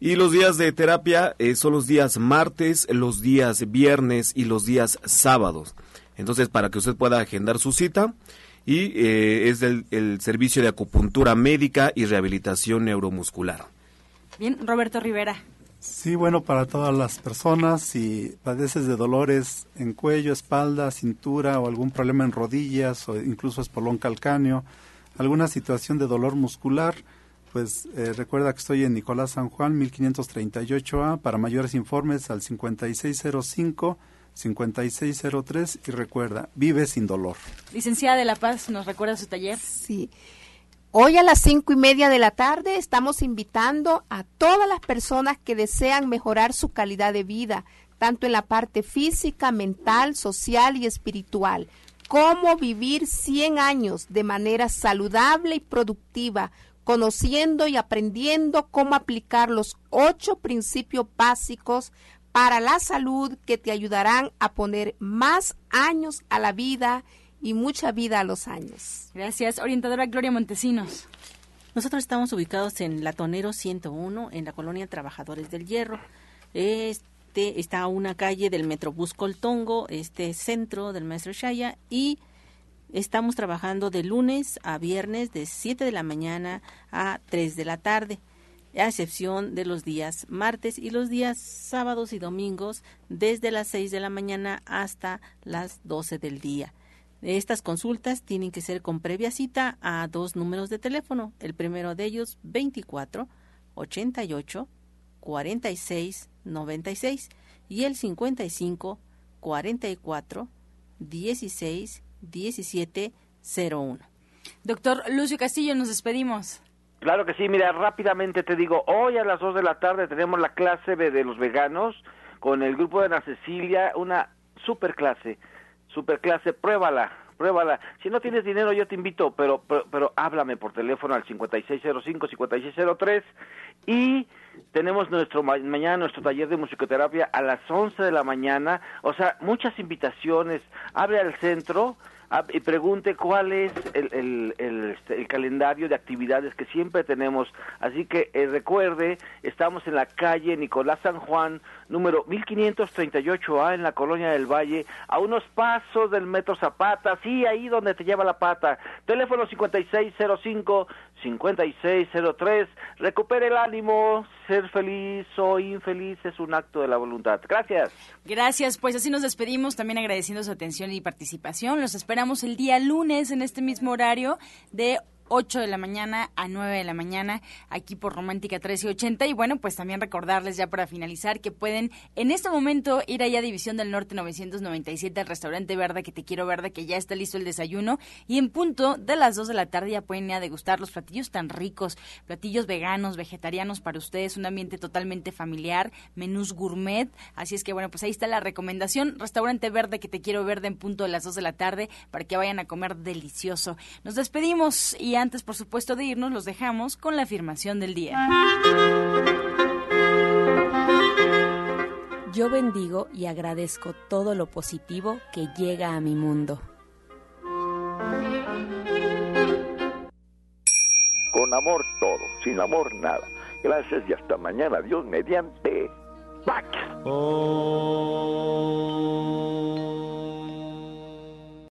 Y los días de terapia eh, son los días martes, los días viernes y los días sábados. Entonces, para que usted pueda agendar su cita, y eh, es el, el servicio de acupuntura médica y rehabilitación neuromuscular. Bien, Roberto Rivera. Sí, bueno, para todas las personas, si padeces de dolores en cuello, espalda, cintura o algún problema en rodillas o incluso espolón calcáneo, alguna situación de dolor muscular, pues eh, recuerda que estoy en Nicolás San Juan, 1538A, para mayores informes al 5605 5603 y recuerda, vive sin dolor. Licenciada de La Paz, ¿nos recuerda su taller? Sí. Hoy a las cinco y media de la tarde estamos invitando a todas las personas que desean mejorar su calidad de vida, tanto en la parte física, mental, social y espiritual. Cómo vivir 100 años de manera saludable y productiva, conociendo y aprendiendo cómo aplicar los ocho principios básicos para la salud que te ayudarán a poner más años a la vida mucha vida a los años. Gracias, orientadora Gloria Montesinos. Nosotros estamos ubicados en Latonero 101, en la colonia Trabajadores del Hierro. Este está a una calle del Metrobús Coltongo, este centro del Maestro Shaya, y estamos trabajando de lunes a viernes de 7 de la mañana a 3 de la tarde, a excepción de los días martes y los días sábados y domingos desde las 6 de la mañana hasta las 12 del día. Estas consultas tienen que ser con previa cita a dos números de teléfono. El primero de ellos 24 88 46 96 y el 55 44 16 17 01. Doctor Lucio Castillo, nos despedimos. Claro que sí, mira, rápidamente te digo, hoy a las 2 de la tarde tenemos la clase de los veganos con el grupo de Ana Cecilia, una super clase superclase, pruébala, pruébala. Si no tienes dinero, yo te invito, pero, pero, háblame por teléfono al 5605-5603 y tenemos nuestro mañana nuestro taller de musicoterapia a las 11 de la mañana, o sea, muchas invitaciones. Abre al centro y pregunte cuál es el, este, el, calendario de actividades que siempre tenemos. Así que eh, recuerde, estamos en la calle Nicolás San Juan, número 1538A, en la Colonia del Valle, a unos pasos del Metro Zapata, sí, ahí donde te lleva la pata. Teléfono 5605 5603. Recupere el ánimo. Ser feliz o infeliz es un acto de la voluntad. Gracias. Gracias. Pues así nos despedimos, también agradeciendo su atención y participación. Los esperamos el día lunes en este mismo horario de 8 de la mañana a 9 de la mañana aquí por Romántica 1380 y bueno pues también recordarles ya para finalizar que pueden en este momento ir allá a División del Norte 997 al restaurante Verde que te quiero verde que ya está listo el desayuno. Y en punto de las 2 de la tarde ya pueden ir a degustar los platillos tan ricos platillos veganos vegetarianos para ustedes un ambiente totalmente familiar menús gourmet. Así es que bueno pues ahí está la recomendación. Restaurante Verde que te quiero verde en punto de las 2 de la tarde para que vayan a comer delicioso. Nos despedimos y antes, por supuesto, de irnos, los dejamos con la afirmación del día. Yo bendigo y agradezco todo lo positivo que llega a mi mundo. Con amor todo, sin amor nada. Gracias y hasta mañana. Dios mediante. Pax. Oh.